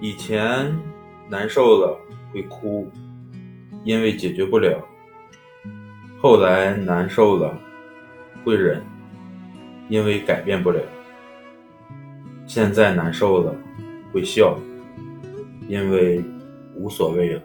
以前难受了会哭因为解决不了后来难受了会忍因为改变不了。现在难受了会笑因为无所谓了。